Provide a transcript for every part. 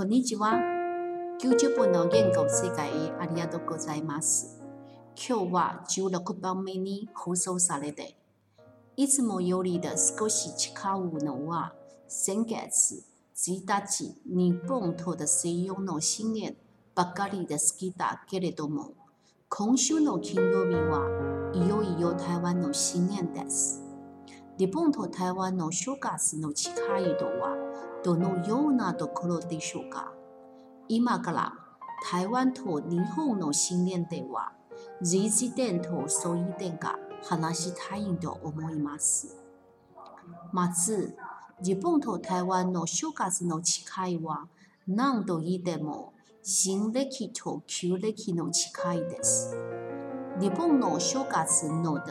こんにちは。90分の言語世界へありがとうございます。今日は16番目に放送されて、いつもよりで少し近うのは、先月1日、日本との西洋の新年ばかりで好きだけれども、今週の金曜日はいよいよ台湾の新年です。日本と台湾の諸月の近い度は、どのようなところでしょうか今から台湾と日本の新年では時事点と相違点が話したいと思います。まず、日本と台湾の正月の誓いは何度言っても新暦と旧暦の誓いです。日本の正月の1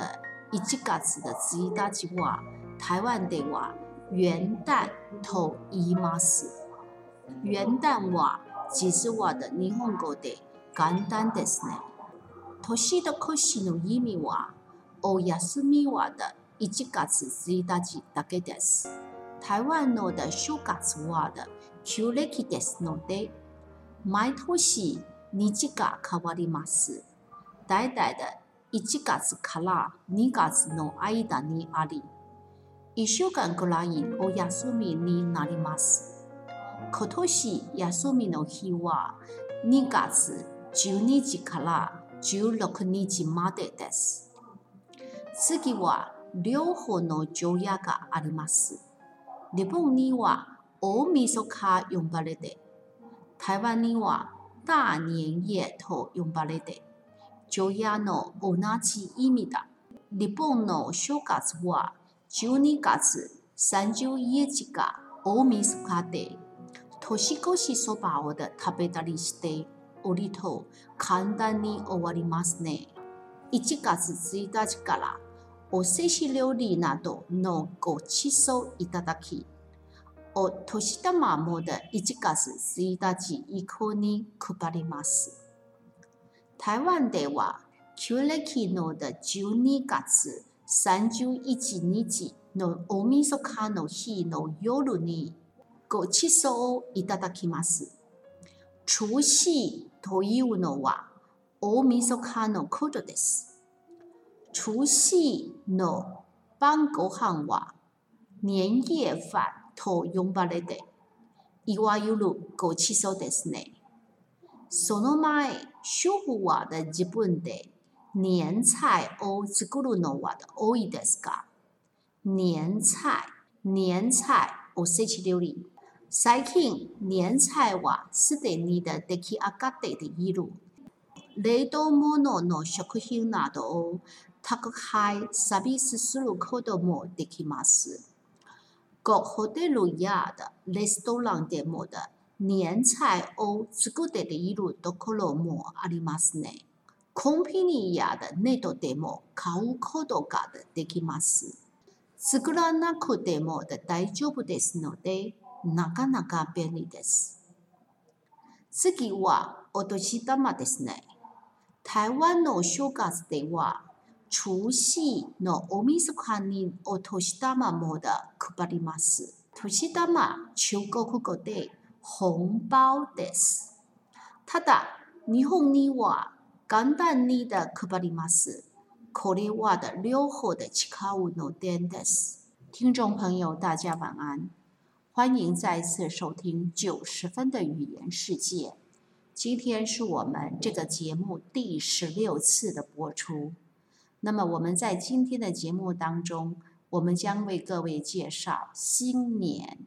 月の1日は台湾では元旦と言います。元旦は実話の日本語で元旦ですね。年の越しの意味は、お休みはの1月1日だけです。台湾の正月はの旧暦ですので、毎年日が変わります。大体1月から2月の間にあり、1週間ぐらいお休みになります。今年休みの日は2月12日から16日までです。次は両方の条約があります。日本には大晦日呼ばれて、台湾には大年夜と呼ばれて、条約の同じ意味だ。日本の正月は12月31日が大晦日で、年越しそばを食べたりして、りと簡単に終わりますね。1月1日からお寿司料理などのごちそういただき、お年玉も1月1日以降に配ります。台湾では旧暦の12月三十一日のおみそかの日の夜にごちそうをいただきます。除夕というのはおみそかのことです。除夕の晩ご飯は年夜飯と呼ばれて、いわゆるごちそうですね。その前、主婦は自分で年菜哦，Zgulnova 的 Oideska。年菜，年菜哦，Sichili。赛肯年菜哇，斯特尼的 Deki Agade 的一路。雷多莫诺诺 Shokhina 的哦，Takhai Sabis Surokodom 的 Deki Mas。各 hotel yard、restaurant 的莫的年菜哦，Zgulde 的一路 Dokolmo 阿里 Masne。コンペニアでネットでも買うことができます。作らなくても大丈夫ですので、なかなか便利です。次はお年玉ですね。台湾の正月では、除夕のおみそかにお年玉も配ります。年玉、中国語で、紅包です。ただ、日本には简单你的克巴里马斯，可怜我的で号的奇卡乌诺听众朋友，大家晚安，欢迎再次收听九十分的语言世界。今天是我们这个节目第十六次的播出。那么我们在今天的节目当中，我们将为各位介绍新年。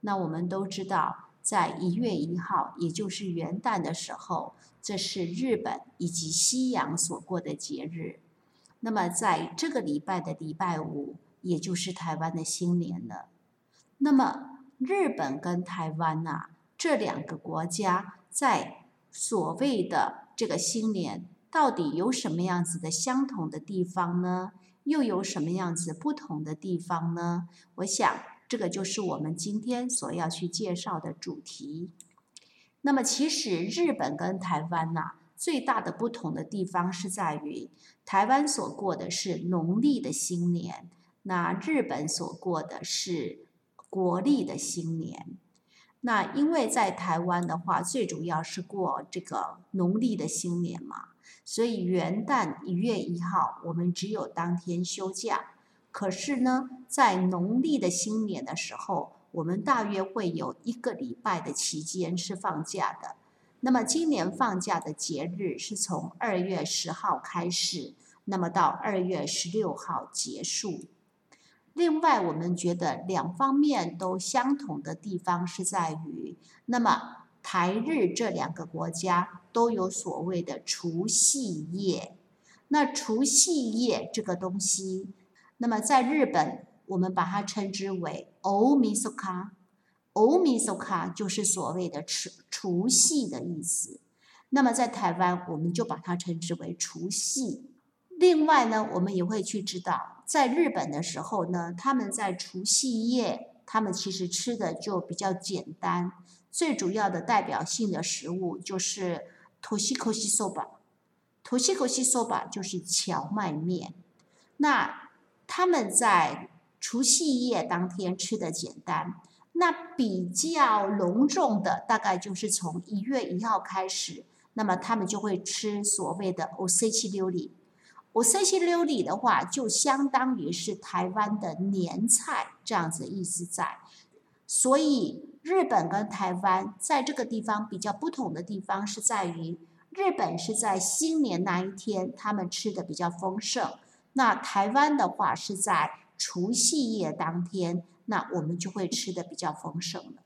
那我们都知道。在一月一号，也就是元旦的时候，这是日本以及西洋所过的节日。那么在这个礼拜的礼拜五，也就是台湾的新年了。那么日本跟台湾啊这两个国家，在所谓的这个新年，到底有什么样子的相同的地方呢？又有什么样子不同的地方呢？我想。这个就是我们今天所要去介绍的主题。那么，其实日本跟台湾呐，最大的不同的地方是在于，台湾所过的是农历的新年，那日本所过的是国历的新年。那因为在台湾的话，最主要是过这个农历的新年嘛，所以元旦一月一号，我们只有当天休假。可是呢，在农历的新年的时候，我们大约会有一个礼拜的期间是放假的。那么，今年放假的节日是从二月十号开始，那么到二月十六号结束。另外，我们觉得两方面都相同的地方是在于，那么台日这两个国家都有所谓的除夕夜。那除夕夜这个东西。那么在日本，我们把它称之为“ a o m i s み k a 就是所谓的“除除夕”的意思。那么在台湾，我们就把它称之为“除夕”。另外呢，我们也会去知道，在日本的时候呢，他们在除夕夜，他们其实吃的就比较简单，最主要的代表性的食物就是“土系土系そば”，“土系 soba 就是荞麦面。那他们在除夕夜当天吃的简单，那比较隆重的大概就是从一月一号开始，那么他们就会吃所谓的おせち料理。おせち料理的话，就相当于是台湾的年菜这样子意思在。所以日本跟台湾在这个地方比较不同的地方是在于，日本是在新年那一天他们吃的比较丰盛。那台湾的话是在除夕夜当天，那我们就会吃的比较丰盛了。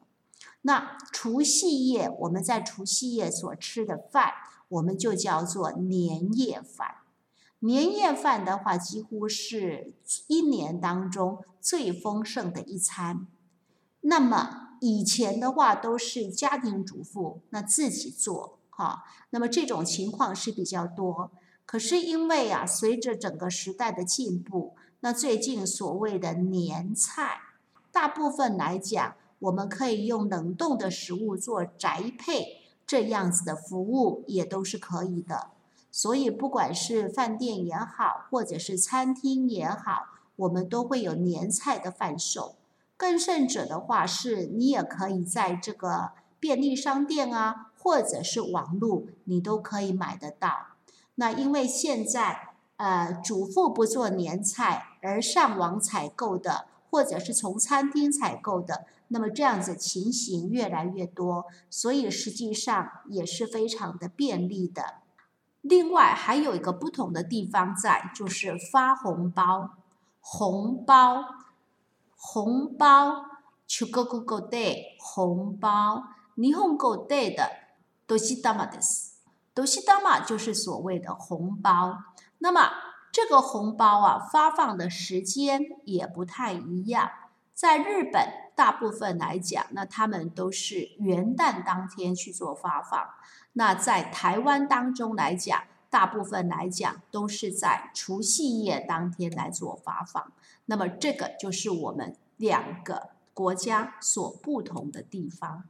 那除夕夜，我们在除夕夜所吃的饭，我们就叫做年夜饭。年夜饭的话，几乎是一年当中最丰盛的一餐。那么以前的话，都是家庭主妇那自己做，哈，那么这种情况是比较多。可是因为啊，随着整个时代的进步，那最近所谓的年菜，大部分来讲，我们可以用冷冻的食物做宅配这样子的服务，也都是可以的。所以不管是饭店也好，或者是餐厅也好，我们都会有年菜的贩售。更甚者的话，是你也可以在这个便利商店啊，或者是网络，你都可以买得到。那因为现在，呃，主妇不做年菜，而上网采购的，或者是从餐厅采购的，那么这样子情形越来越多，所以实际上也是非常的便利的。另外还有一个不同的地方在，就是发红包，红包，红包，去 go go go day，红包，你 day 的都是大码的。都西德嘛，就是所谓的红包。那么这个红包啊，发放的时间也不太一样。在日本，大部分来讲，那他们都是元旦当天去做发放。那在台湾当中来讲，大部分来讲都是在除夕夜当天来做发放。那么这个就是我们两个国家所不同的地方。